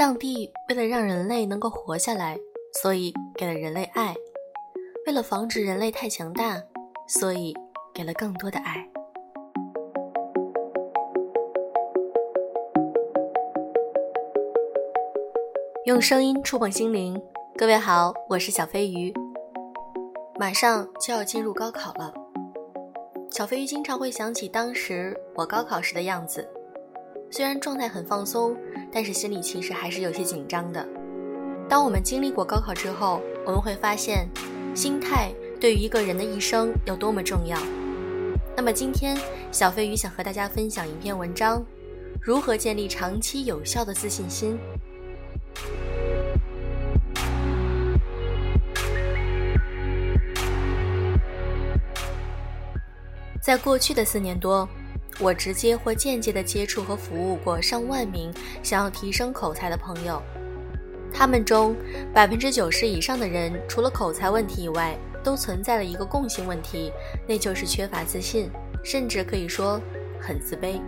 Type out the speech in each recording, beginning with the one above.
上帝为了让人类能够活下来，所以给了人类爱；为了防止人类太强大，所以给了更多的爱。用声音触碰心灵，各位好，我是小飞鱼。马上就要进入高考了，小飞鱼经常会想起当时我高考时的样子，虽然状态很放松。但是心里其实还是有些紧张的。当我们经历过高考之后，我们会发现，心态对于一个人的一生有多么重要。那么今天，小飞鱼想和大家分享一篇文章：如何建立长期有效的自信心。在过去的四年多。我直接或间接的接触和服务过上万名想要提升口才的朋友，他们中百分之九十以上的人，除了口才问题以外，都存在了一个共性问题，那就是缺乏自信，甚至可以说很自卑。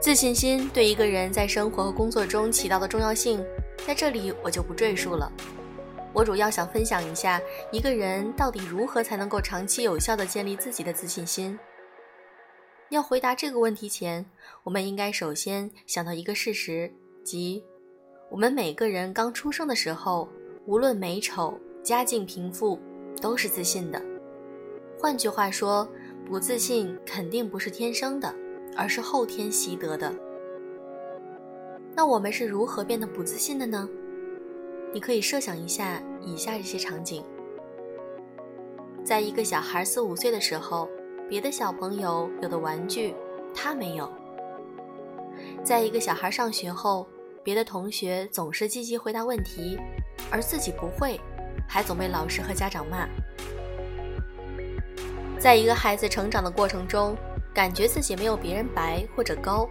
自信心对一个人在生活和工作中起到的重要性，在这里我就不赘述了。我主要想分享一下，一个人到底如何才能够长期有效地建立自己的自信心。要回答这个问题前，我们应该首先想到一个事实，即我们每个人刚出生的时候，无论美丑、家境贫富，都是自信的。换句话说，不自信肯定不是天生的，而是后天习得的。那我们是如何变得不自信的呢？你可以设想一下以下这些场景：在一个小孩四五岁的时候。别的小朋友有的玩具，他没有。在一个小孩上学后，别的同学总是积极回答问题，而自己不会，还总被老师和家长骂。在一个孩子成长的过程中，感觉自己没有别人白或者高，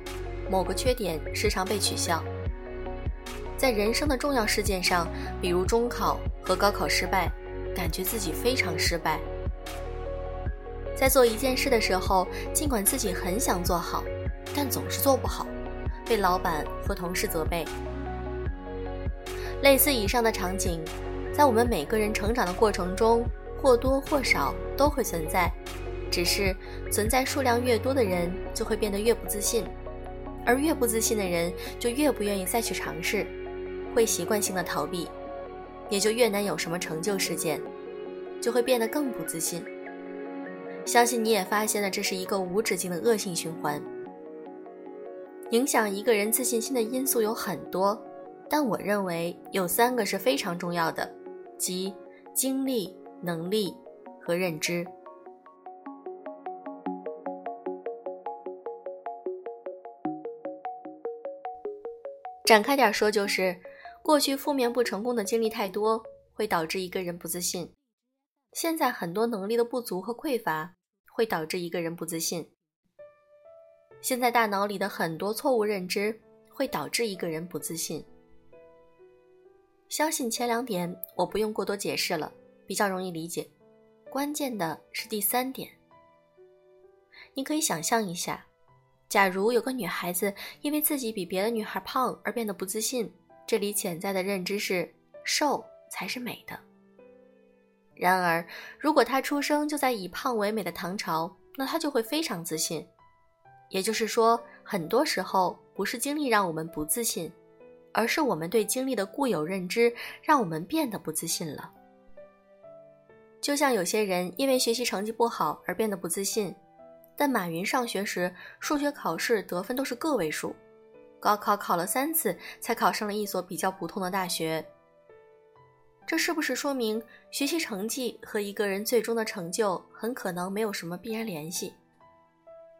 某个缺点时常被取笑。在人生的重要事件上，比如中考和高考失败，感觉自己非常失败。在做一件事的时候，尽管自己很想做好，但总是做不好，被老板和同事责备。类似以上的场景，在我们每个人成长的过程中，或多或少都会存在，只是存在数量越多的人，就会变得越不自信，而越不自信的人，就越不愿意再去尝试，会习惯性的逃避，也就越难有什么成就事件，就会变得更不自信。相信你也发现了，这是一个无止境的恶性循环。影响一个人自信心的因素有很多，但我认为有三个是非常重要的，即经历、能力和认知。展开点说，就是过去负面不成功的经历太多，会导致一个人不自信。现在很多能力的不足和匮乏会导致一个人不自信。现在大脑里的很多错误认知会导致一个人不自信。相信前两点我不用过多解释了，比较容易理解。关键的是第三点。你可以想象一下，假如有个女孩子因为自己比别的女孩胖而变得不自信，这里潜在的认知是瘦才是美的。然而，如果他出生就在以胖为美的唐朝，那他就会非常自信。也就是说，很多时候不是经历让我们不自信，而是我们对经历的固有认知让我们变得不自信了。就像有些人因为学习成绩不好而变得不自信，但马云上学时数学考试得分都是个位数，高考考了三次才考上了一所比较普通的大学。这是不是说明学习成绩和一个人最终的成就很可能没有什么必然联系？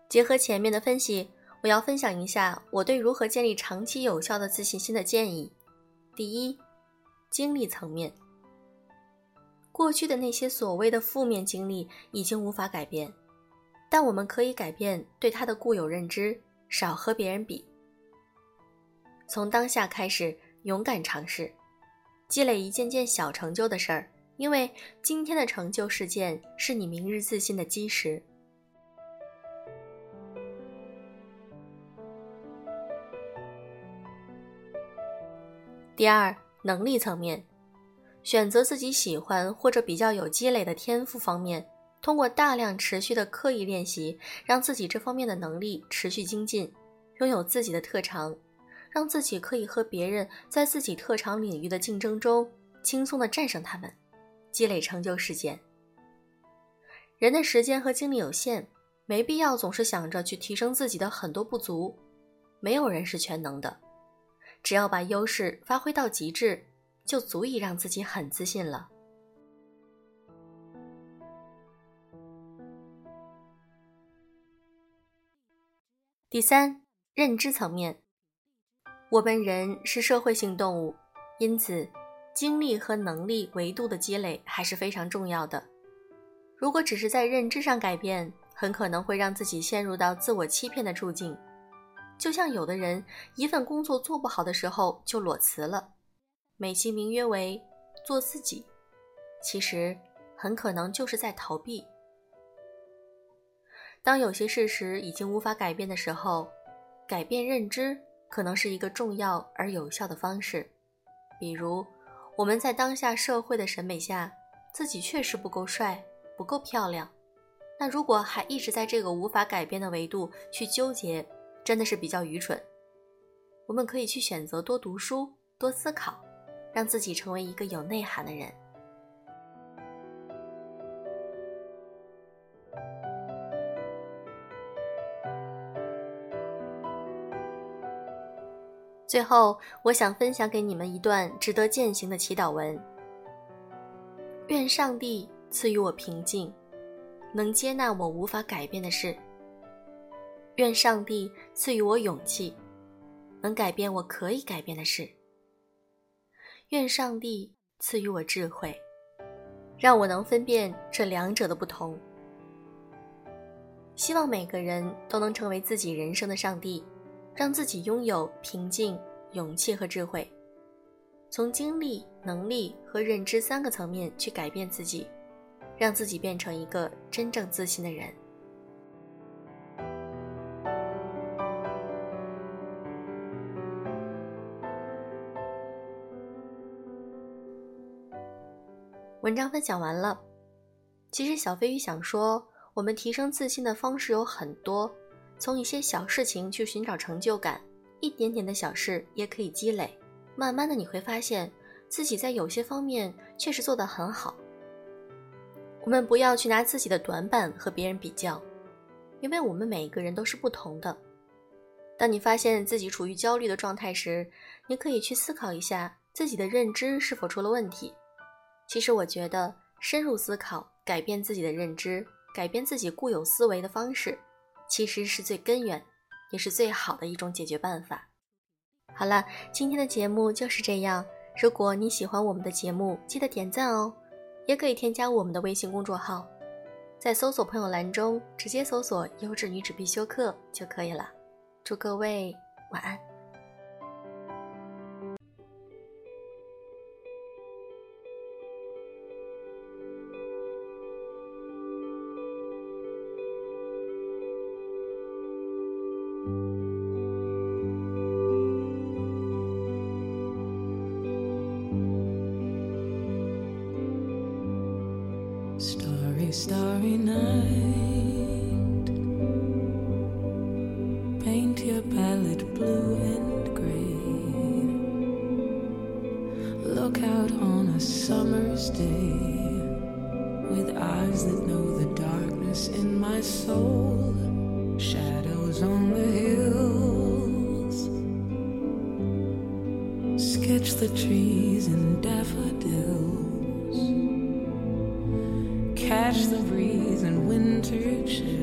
结合前面的分析，我要分享一下我对如何建立长期有效的自信心的建议。第一，经历层面，过去的那些所谓的负面经历已经无法改变，但我们可以改变对他的固有认知，少和别人比。从当下开始，勇敢尝试。积累一件件小成就的事儿，因为今天的成就事件是你明日自信的基石。第二，能力层面，选择自己喜欢或者比较有积累的天赋方面，通过大量持续的刻意练习，让自己这方面的能力持续精进，拥有自己的特长，让自己可以和别人在自己特长领域的竞争中轻松的战胜他们，积累成就事件。人的时间和精力有限，没必要总是想着去提升自己的很多不足，没有人是全能的。只要把优势发挥到极致，就足以让自己很自信了。第三，认知层面，我们人是社会性动物，因此，精力和能力维度的积累还是非常重要的。如果只是在认知上改变，很可能会让自己陷入到自我欺骗的处境。就像有的人一份工作做不好的时候就裸辞了，美其名曰为做自己，其实很可能就是在逃避。当有些事实已经无法改变的时候，改变认知可能是一个重要而有效的方式。比如，我们在当下社会的审美下，自己确实不够帅，不够漂亮，那如果还一直在这个无法改变的维度去纠结。真的是比较愚蠢。我们可以去选择多读书、多思考，让自己成为一个有内涵的人。最后，我想分享给你们一段值得践行的祈祷文：愿上帝赐予我平静，能接纳我无法改变的事。愿上帝赐予我勇气，能改变我可以改变的事。愿上帝赐予我智慧，让我能分辨这两者的不同。希望每个人都能成为自己人生的上帝，让自己拥有平静、勇气和智慧，从经历、能力和认知三个层面去改变自己，让自己变成一个真正自信的人。文章分享完了。其实小飞鱼想说，我们提升自信的方式有很多，从一些小事情去寻找成就感，一点点的小事也可以积累。慢慢的你会发现自己在有些方面确实做得很好。我们不要去拿自己的短板和别人比较，因为我们每一个人都是不同的。当你发现自己处于焦虑的状态时，你可以去思考一下自己的认知是否出了问题。其实我觉得，深入思考、改变自己的认知、改变自己固有思维的方式，其实是最根源，也是最好的一种解决办法。好了，今天的节目就是这样。如果你喜欢我们的节目，记得点赞哦，也可以添加我们的微信公众号，在搜索朋友栏中直接搜索“优质女子必修课”就可以了。祝各位晚安。Out on a summer's day with eyes that know the darkness in my soul. Shadows on the hills. Sketch the trees and daffodils catch the breeze and winter chills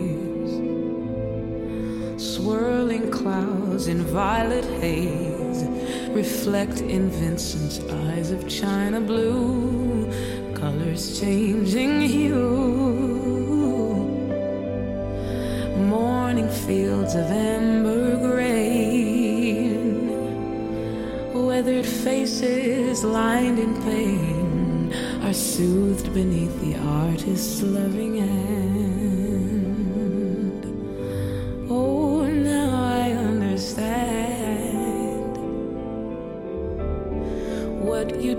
swirling clouds in violet haze reflect in Vincent's eyes of china blue, colors changing hue. Morning fields of amber grain, weathered faces lined in pain are soothed beneath the artist's loving hand.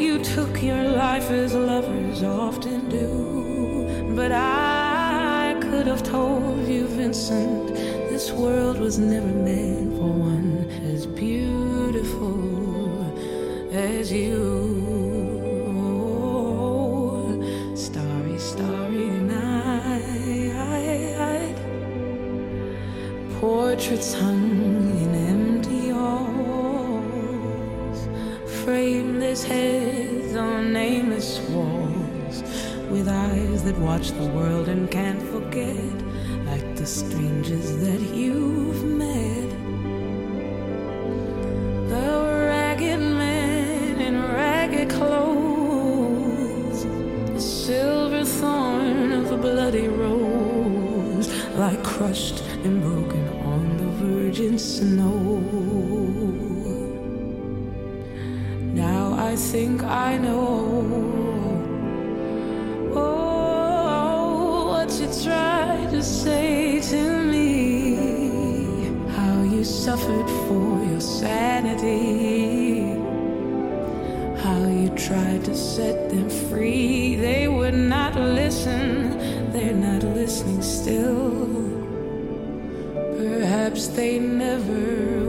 you took your life as lovers often do. But I could have told you, Vincent, this world was never meant for one as beautiful as you. Starry, starry night. Portraits hung in empty halls, frameless heads with eyes that watch the world and can't forget, like the strangers that you've met. The ragged man in ragged clothes, the silver thorn of a bloody rose, like crushed and broken on the virgin snow. Now I think I know. Your sanity. How you tried to set them free. They would not listen. They're not listening still. Perhaps they never